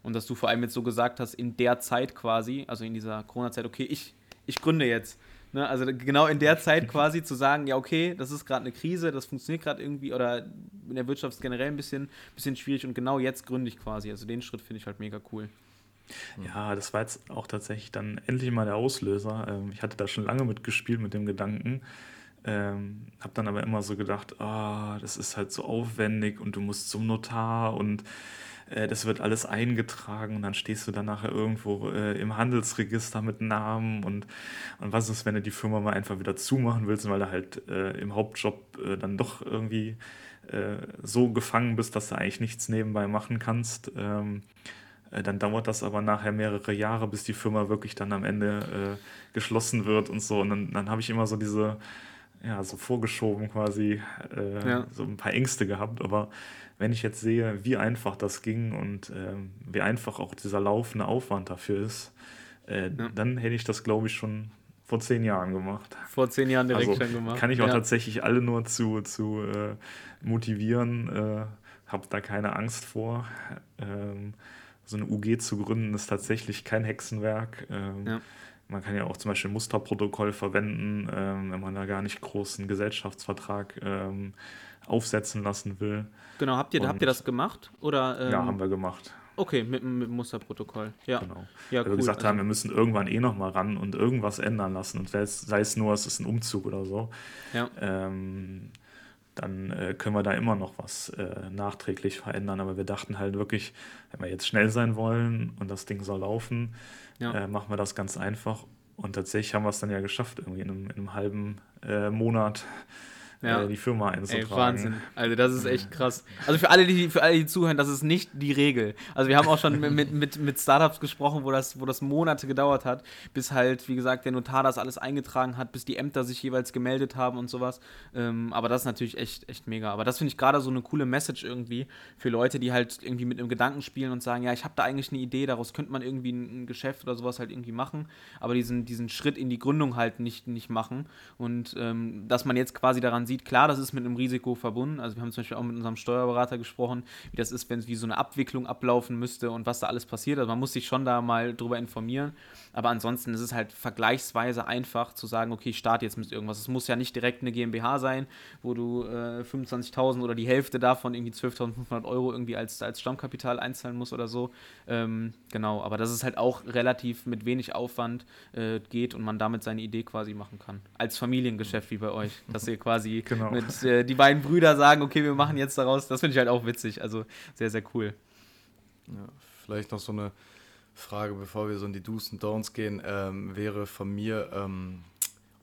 Und dass du vor allem jetzt so gesagt hast, in der Zeit quasi, also in dieser Corona-Zeit, okay, ich, ich gründe jetzt. Ne, also genau in der Zeit quasi zu sagen, ja, okay, das ist gerade eine Krise, das funktioniert gerade irgendwie oder in der Wirtschaft generell ein bisschen, bisschen schwierig und genau jetzt gründe ich quasi. Also den Schritt finde ich halt mega cool. Ja, das war jetzt auch tatsächlich dann endlich mal der Auslöser. Ähm, ich hatte da schon lange mitgespielt mit dem Gedanken. Ähm, habe dann aber immer so gedacht, ah, das ist halt so aufwendig und du musst zum Notar und äh, das wird alles eingetragen und dann stehst du dann nachher irgendwo äh, im Handelsregister mit Namen und, und was ist, wenn du die Firma mal einfach wieder zumachen willst, weil du halt äh, im Hauptjob äh, dann doch irgendwie äh, so gefangen bist, dass du eigentlich nichts nebenbei machen kannst. Ähm, äh, dann dauert das aber nachher mehrere Jahre, bis die Firma wirklich dann am Ende geschlossen wird und so. Und dann, dann habe ich immer so diese, ja, so vorgeschoben quasi, ja. so ein paar Ängste gehabt, aber wenn ich jetzt sehe, wie einfach das ging und äh, wie einfach auch dieser laufende Aufwand dafür ist, äh, ja. dann hätte ich das, glaube ich, schon vor zehn Jahren gemacht. Vor zehn Jahren direkt also, schon gemacht. Kann ich auch ja. tatsächlich alle nur zu, zu äh, motivieren. Äh, Habe da keine Angst vor. Ähm, so eine UG zu gründen ist tatsächlich kein Hexenwerk. Ähm, ja. Man kann ja auch zum Beispiel ein Musterprotokoll verwenden, ähm, wenn man da gar nicht großen Gesellschaftsvertrag ähm, aufsetzen lassen will. Genau, habt ihr, habt ihr das gemacht? Oder, ähm, ja, haben wir gemacht. Okay, mit, mit dem Musterprotokoll. Ja. Genau. Ja, Weil cool. wir gesagt also, haben, wir müssen irgendwann eh nochmal ran und irgendwas ändern lassen. Und sei es, sei es nur, es ist ein Umzug oder so. Ja. Ähm, dann äh, können wir da immer noch was äh, nachträglich verändern. Aber wir dachten halt wirklich, wenn wir jetzt schnell sein wollen und das Ding soll laufen, ja. äh, machen wir das ganz einfach. Und tatsächlich haben wir es dann ja geschafft, irgendwie in einem, in einem halben äh, Monat ja. äh, die Firma einzutragen. Ey, Wahnsinn. Also das ist echt krass. Also für alle, die, für alle, die zuhören, das ist nicht die Regel. Also wir haben auch schon mit, mit, mit Startups gesprochen, wo das, wo das Monate gedauert hat, bis halt, wie gesagt, der Notar das alles eingetragen hat, bis die Ämter sich jeweils gemeldet haben und sowas. Ähm, aber das ist natürlich echt, echt mega. Aber das finde ich gerade so eine coole Message irgendwie für Leute, die halt irgendwie mit einem Gedanken spielen und sagen, ja, ich habe da eigentlich eine Idee, daraus könnte man irgendwie ein, ein Geschäft oder sowas halt irgendwie machen, aber diesen, diesen Schritt in die Gründung halt nicht, nicht machen. Und ähm, dass man jetzt quasi daran sieht, sieht, klar, das ist mit einem Risiko verbunden. Also wir haben zum Beispiel auch mit unserem Steuerberater gesprochen, wie das ist, wenn es wie so eine Abwicklung ablaufen müsste und was da alles passiert. Also man muss sich schon da mal drüber informieren. Aber ansonsten ist es halt vergleichsweise einfach zu sagen, okay, ich starte jetzt mit irgendwas. Es muss ja nicht direkt eine GmbH sein, wo du äh, 25.000 oder die Hälfte davon irgendwie 12.500 Euro irgendwie als, als Stammkapital einzahlen musst oder so. Ähm, genau, aber dass es halt auch relativ mit wenig Aufwand äh, geht und man damit seine Idee quasi machen kann. Als Familiengeschäft wie bei euch, dass ihr quasi (laughs) genau. mit äh, die beiden Brüder sagen, okay, wir machen jetzt daraus. Das finde ich halt auch witzig. Also sehr, sehr cool. Ja, vielleicht noch so eine Frage, bevor wir so in die Do's und Don'ts gehen, ähm, wäre von mir, ähm,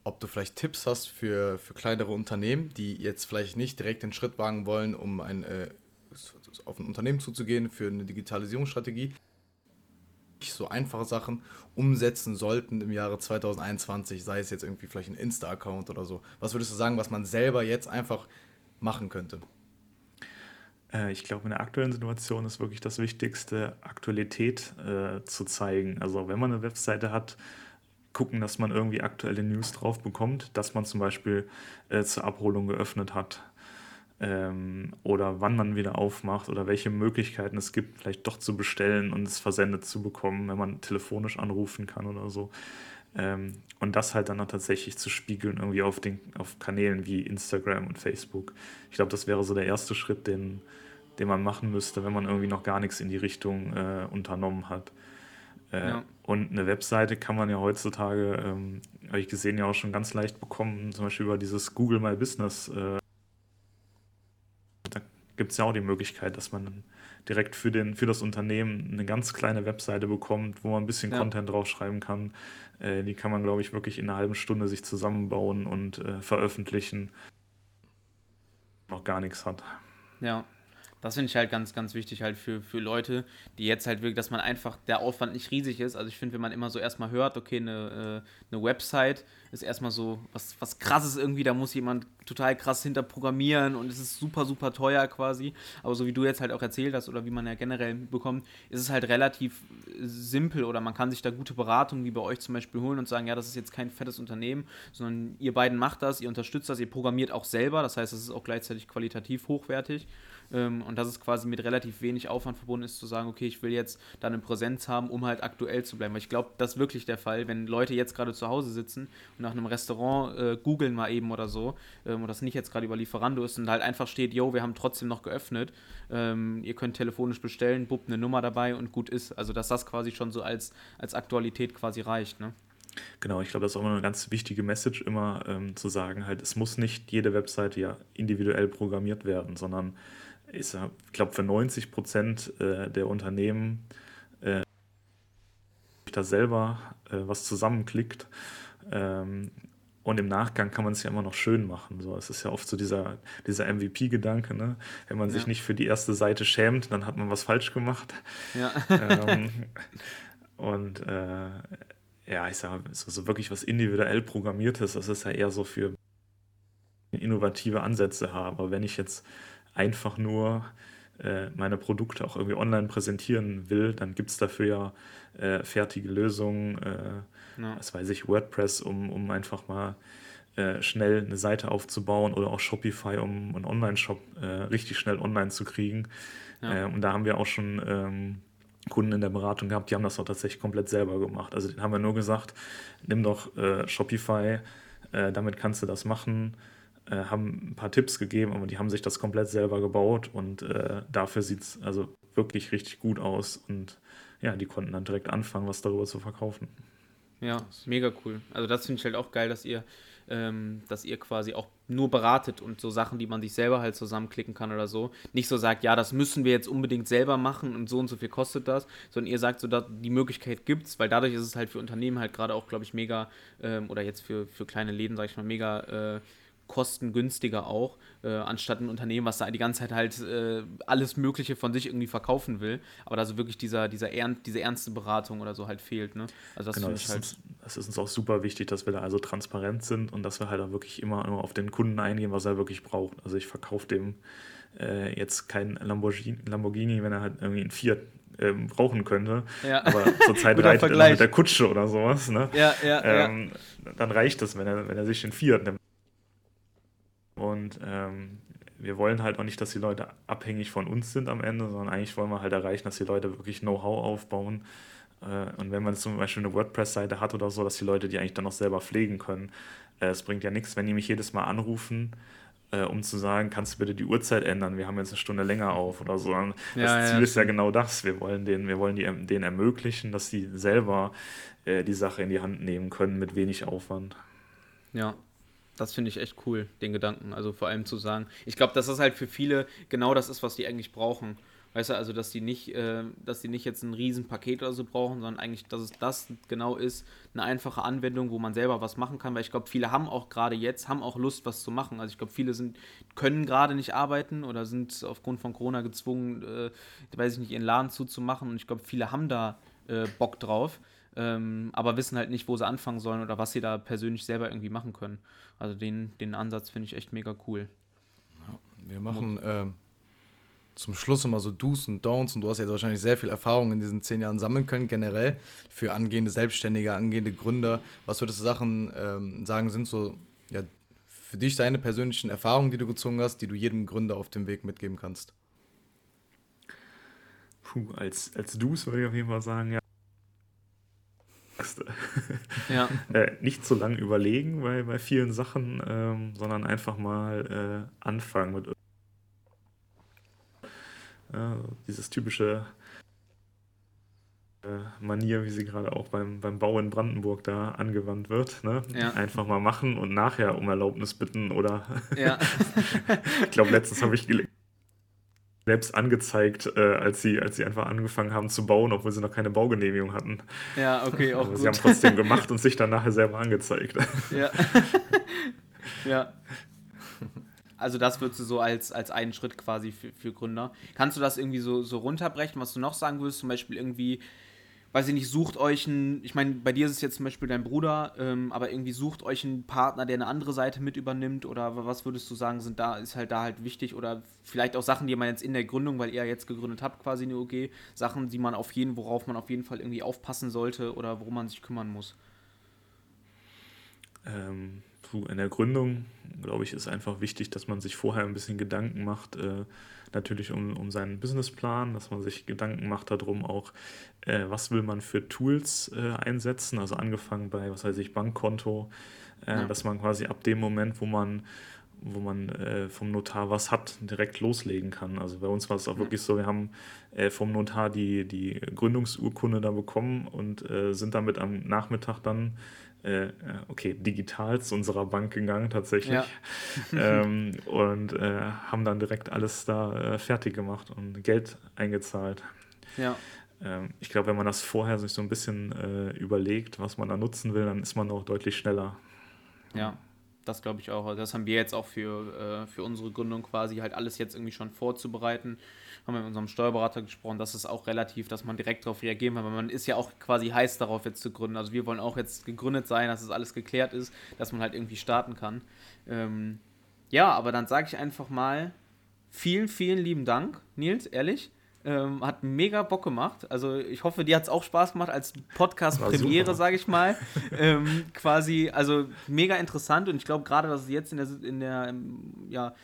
ob du vielleicht Tipps hast für, für kleinere Unternehmen, die jetzt vielleicht nicht direkt den Schritt wagen wollen, um ein, äh, auf ein Unternehmen zuzugehen für eine Digitalisierungsstrategie, so einfache Sachen umsetzen sollten im Jahre 2021, sei es jetzt irgendwie vielleicht ein Insta-Account oder so. Was würdest du sagen, was man selber jetzt einfach machen könnte? Äh, ich glaube, in der aktuellen Situation ist wirklich das Wichtigste, Aktualität äh, zu zeigen. Also wenn man eine Webseite hat, gucken, dass man irgendwie aktuelle News drauf bekommt, dass man zum Beispiel äh, zur Abholung geöffnet hat ähm, oder wann man wieder aufmacht oder welche Möglichkeiten es gibt, vielleicht doch zu bestellen und es versendet zu bekommen, wenn man telefonisch anrufen kann oder so. Ähm, und das halt dann auch tatsächlich zu spiegeln, irgendwie auf, den, auf Kanälen wie Instagram und Facebook. Ich glaube, das wäre so der erste Schritt, den, den man machen müsste, wenn man irgendwie noch gar nichts in die Richtung äh, unternommen hat. Äh, ja. Und eine Webseite kann man ja heutzutage, ähm, habe ich gesehen, ja auch schon ganz leicht bekommen, zum Beispiel über dieses Google My Business. Äh, gibt es ja auch die Möglichkeit, dass man direkt für, den, für das Unternehmen eine ganz kleine Webseite bekommt, wo man ein bisschen ja. Content draufschreiben kann. Äh, die kann man, glaube ich, wirklich in einer halben Stunde sich zusammenbauen und äh, veröffentlichen. Noch gar nichts hat. Ja, das finde ich halt ganz, ganz wichtig halt für, für Leute, die jetzt halt wirklich, dass man einfach, der Aufwand nicht riesig ist. Also ich finde, wenn man immer so erstmal hört, okay, eine, äh, eine Website ist erstmal so was, was krasses irgendwie, da muss jemand total krass hinter programmieren und es ist super, super teuer quasi. Aber so wie du jetzt halt auch erzählt hast oder wie man ja generell bekommt, ist es halt relativ simpel oder man kann sich da gute Beratung wie bei euch zum Beispiel holen und sagen, ja, das ist jetzt kein fettes Unternehmen, sondern ihr beiden macht das, ihr unterstützt das, ihr programmiert auch selber. Das heißt, es ist auch gleichzeitig qualitativ hochwertig. Ähm, und dass es quasi mit relativ wenig Aufwand verbunden ist, zu sagen, okay, ich will jetzt da eine Präsenz haben, um halt aktuell zu bleiben. Weil ich glaube, das ist wirklich der Fall, wenn Leute jetzt gerade zu Hause sitzen und nach einem Restaurant äh, googeln mal eben oder so, ähm, und das nicht jetzt gerade über Lieferando ist und halt einfach steht, yo, wir haben trotzdem noch geöffnet, ähm, ihr könnt telefonisch bestellen, bub eine Nummer dabei und gut ist. Also dass das quasi schon so als, als Aktualität quasi reicht, ne? Genau, ich glaube, das ist auch eine ganz wichtige Message, immer ähm, zu sagen, halt, es muss nicht jede Webseite ja individuell programmiert werden, sondern ich glaube, für 90 Prozent äh, der Unternehmen äh, da selber äh, was zusammenklickt. Ähm, und im Nachgang kann man es ja immer noch schön machen. So, es ist ja oft so dieser, dieser MVP-Gedanke, ne? Wenn man ja. sich nicht für die erste Seite schämt, dann hat man was falsch gemacht. Ja. Ähm, (laughs) und äh, ja, ich sage, so, so wirklich was individuell Programmiertes, das ist ja eher so für innovative Ansätze. Aber wenn ich jetzt einfach nur äh, meine Produkte auch irgendwie online präsentieren will, dann gibt es dafür ja äh, fertige Lösungen, äh, ja. was weiß ich, WordPress, um, um einfach mal äh, schnell eine Seite aufzubauen oder auch Shopify, um einen Online-Shop äh, richtig schnell online zu kriegen. Ja. Äh, und da haben wir auch schon ähm, Kunden in der Beratung gehabt, die haben das auch tatsächlich komplett selber gemacht. Also den haben wir nur gesagt, nimm doch Shopify, damit kannst du das machen äh, haben ein paar Tipps gegeben, aber die haben sich das komplett selber gebaut und äh, dafür sieht es also wirklich richtig gut aus und ja, die konnten dann direkt anfangen, was darüber zu verkaufen. Ja, mega cool. Also das finde ich halt auch geil, dass ihr, ähm, dass ihr quasi auch nur beratet und so Sachen, die man sich selber halt zusammenklicken kann oder so, nicht so sagt, ja, das müssen wir jetzt unbedingt selber machen und so und so viel kostet das, sondern ihr sagt so, dass die Möglichkeit gibt es, weil dadurch ist es halt für Unternehmen halt gerade auch, glaube ich, mega, ähm, oder jetzt für, für kleine Läden, sage ich mal, mega äh, kostengünstiger auch, äh, anstatt ein Unternehmen, was da die ganze Zeit halt äh, alles Mögliche von sich irgendwie verkaufen will, aber da so wirklich dieser, dieser Ern diese ernste Beratung oder so halt fehlt. Ne? Also das genau, das, halt ist uns, das ist uns auch super wichtig, dass wir da also transparent sind und dass wir halt auch wirklich immer, immer auf den Kunden eingehen, was er wirklich braucht. Also ich verkaufe dem äh, jetzt kein Lamborghini, Lamborghini, wenn er halt irgendwie ein Fiat ähm, brauchen könnte. Ja. Aber zurzeit (laughs) reicht er mit der Kutsche oder sowas. Ne? Ja, ja, ähm. Dann reicht das, wenn er, wenn er sich den Fiat nimmt. Und ähm, wir wollen halt auch nicht, dass die Leute abhängig von uns sind am Ende, sondern eigentlich wollen wir halt erreichen, dass die Leute wirklich Know-how aufbauen. Äh, und wenn man zum Beispiel eine WordPress-Seite hat oder so, dass die Leute die eigentlich dann auch selber pflegen können. Äh, es bringt ja nichts, wenn die mich jedes Mal anrufen, äh, um zu sagen, kannst du bitte die Uhrzeit ändern, wir haben jetzt eine Stunde länger auf oder so. Das ja, Ziel ja, ist ja genau das. Wir wollen, denen, wir wollen die, denen ermöglichen, dass sie selber äh, die Sache in die Hand nehmen können mit wenig Aufwand. Ja, das finde ich echt cool, den Gedanken. Also vor allem zu sagen, ich glaube, dass das halt für viele genau das ist, was die eigentlich brauchen. Weißt du, also dass die nicht, äh, dass die nicht jetzt ein Riesenpaket oder so brauchen, sondern eigentlich, dass es das genau ist, eine einfache Anwendung, wo man selber was machen kann, weil ich glaube, viele haben auch gerade jetzt, haben auch Lust, was zu machen. Also ich glaube, viele sind, können gerade nicht arbeiten oder sind aufgrund von Corona gezwungen, äh, weiß ich nicht, ihren Laden zuzumachen. Und ich glaube, viele haben da äh, Bock drauf ähm, aber wissen halt nicht, wo sie anfangen sollen oder was sie da persönlich selber irgendwie machen können. Also den, den Ansatz finde ich echt mega cool. Ja, wir machen ähm, zum Schluss immer so Do's und Don'ts und du hast jetzt wahrscheinlich sehr viel Erfahrung in diesen zehn Jahren sammeln können, generell für angehende Selbstständige, angehende Gründer. Was würdest du Sachen ähm, sagen, sind so ja, für dich deine persönlichen Erfahrungen, die du gezogen hast, die du jedem Gründer auf dem Weg mitgeben kannst? Puh, als, als Do's würde ich auf jeden Fall sagen, ja (laughs) ja. (laughs) äh, nicht zu lang überlegen bei, bei vielen Sachen, ähm, sondern einfach mal äh, anfangen mit äh, dieses typische äh, Manier, wie sie gerade auch beim, beim Bau in Brandenburg da angewandt wird. Ne? Ja. Einfach mal machen und nachher um Erlaubnis bitten oder ja. (laughs) ich glaube, letztens habe ich selbst angezeigt, äh, als, sie, als sie einfach angefangen haben zu bauen, obwohl sie noch keine Baugenehmigung hatten. Ja, okay, auch Aber gut. Sie haben trotzdem (laughs) gemacht und sich dann nachher selber angezeigt. Ja. (laughs) ja. Also das würdest du so als, als einen Schritt quasi für, für Gründer. Kannst du das irgendwie so, so runterbrechen, was du noch sagen würdest? Zum Beispiel irgendwie weiß ich nicht, sucht euch einen, ich meine, bei dir ist es jetzt zum Beispiel dein Bruder, ähm, aber irgendwie sucht euch einen Partner, der eine andere Seite mit übernimmt oder was würdest du sagen, sind da, ist halt da halt wichtig oder vielleicht auch Sachen, die man jetzt in der Gründung, weil ihr jetzt gegründet habt, quasi eine OG, Sachen, die man auf jeden, worauf man auf jeden Fall irgendwie aufpassen sollte oder worum man sich kümmern muss? Ähm, in der Gründung, glaube ich, ist einfach wichtig, dass man sich vorher ein bisschen Gedanken macht, äh, natürlich um, um seinen Businessplan, dass man sich Gedanken macht darum auch, äh, was will man für Tools äh, einsetzen, also angefangen bei, was weiß ich, Bankkonto, äh, ja. dass man quasi ab dem Moment, wo man wo man äh, vom Notar was hat, direkt loslegen kann. Also bei uns war es auch ja. wirklich so, wir haben äh, vom Notar die, die Gründungsurkunde da bekommen und äh, sind damit am Nachmittag dann äh, äh, okay, digital zu unserer Bank gegangen tatsächlich. Ja. (laughs) ähm, und äh, haben dann direkt alles da äh, fertig gemacht und Geld eingezahlt. Ja. Ähm, ich glaube, wenn man das vorher sich so ein bisschen äh, überlegt, was man da nutzen will, dann ist man auch deutlich schneller. Ja, das glaube ich auch. Also das haben wir jetzt auch für, äh, für unsere Gründung quasi halt alles jetzt irgendwie schon vorzubereiten haben wir mit unserem Steuerberater gesprochen, das ist auch relativ, dass man direkt darauf reagieren kann, weil man ist ja auch quasi heiß darauf jetzt zu gründen. Also wir wollen auch jetzt gegründet sein, dass es das alles geklärt ist, dass man halt irgendwie starten kann. Ähm, ja, aber dann sage ich einfach mal vielen, vielen lieben Dank, Nils, ehrlich. Ähm, hat mega Bock gemacht. Also ich hoffe, dir hat es auch Spaß gemacht als Podcast-Premiere, sage ich mal. ähm, quasi, also mega interessant und ich glaube gerade, dass es jetzt in der, in der ja,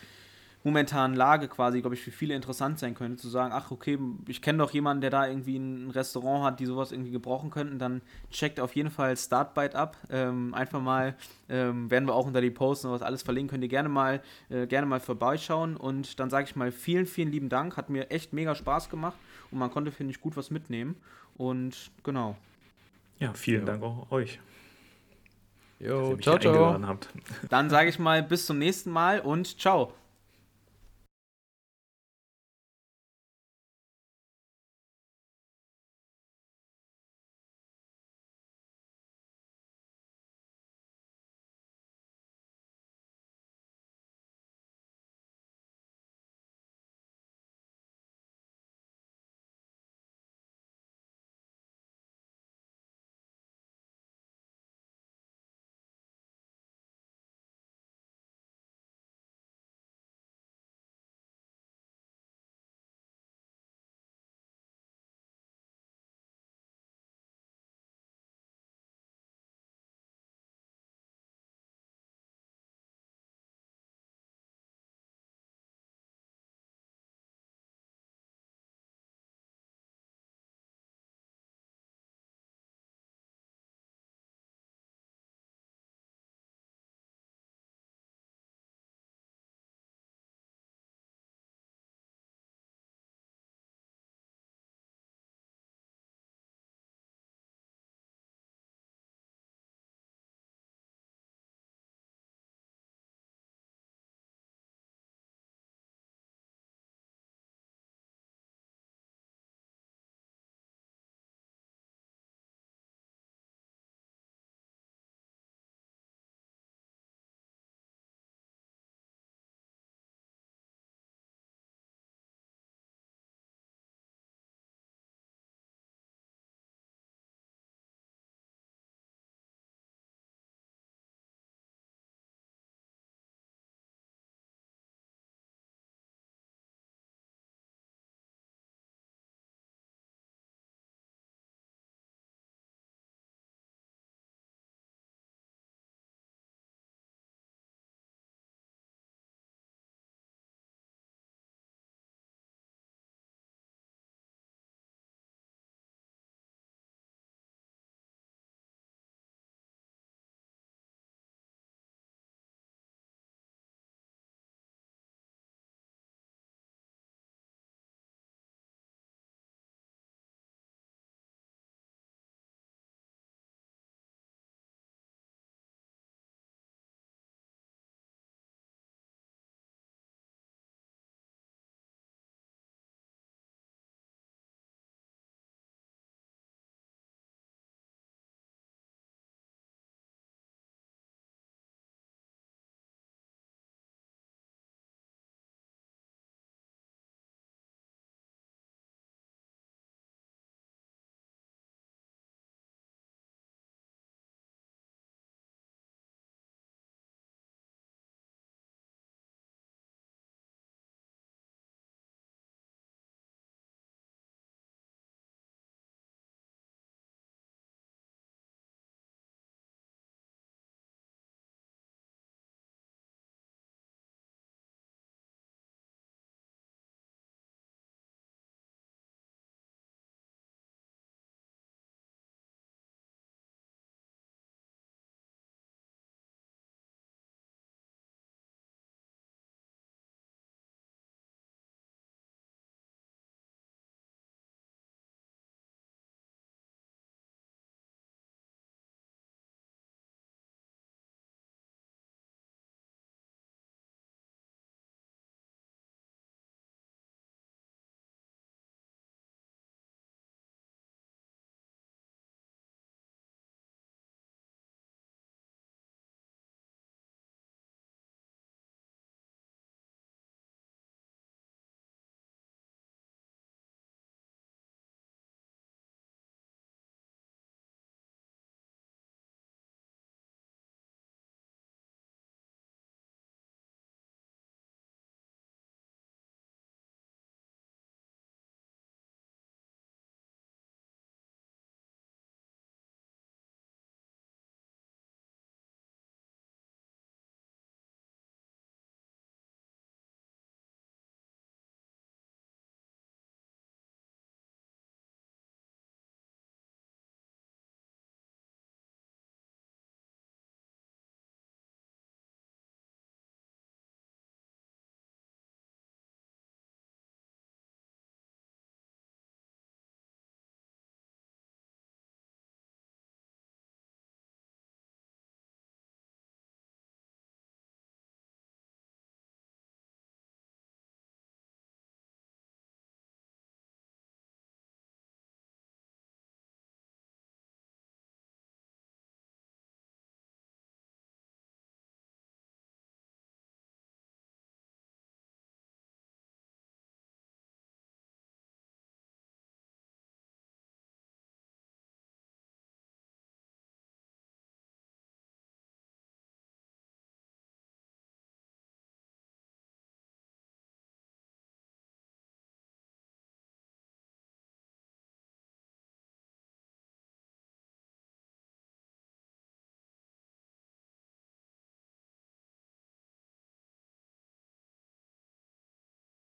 momentanen Lage quasi, glaube ich, für viele interessant sein könnte, zu sagen, ach okay, ich kenne doch jemanden, der da irgendwie ein Restaurant hat, die sowas irgendwie gebrauchen könnten, dann checkt auf jeden Fall Startbyte ab. Ähm, einfach mal, ähm, werden wir auch unter die Posts und was alles verlinken, könnt ihr gerne mal, äh, gerne mal vorbeischauen und dann sage ich mal vielen, vielen lieben Dank, hat mir echt mega Spaß gemacht und man konnte, finde ich, gut was mitnehmen und genau. Ja, vielen ja. Dank auch euch. Jo, ciao, ciao. Dann sage ich mal bis zum nächsten Mal und ciao.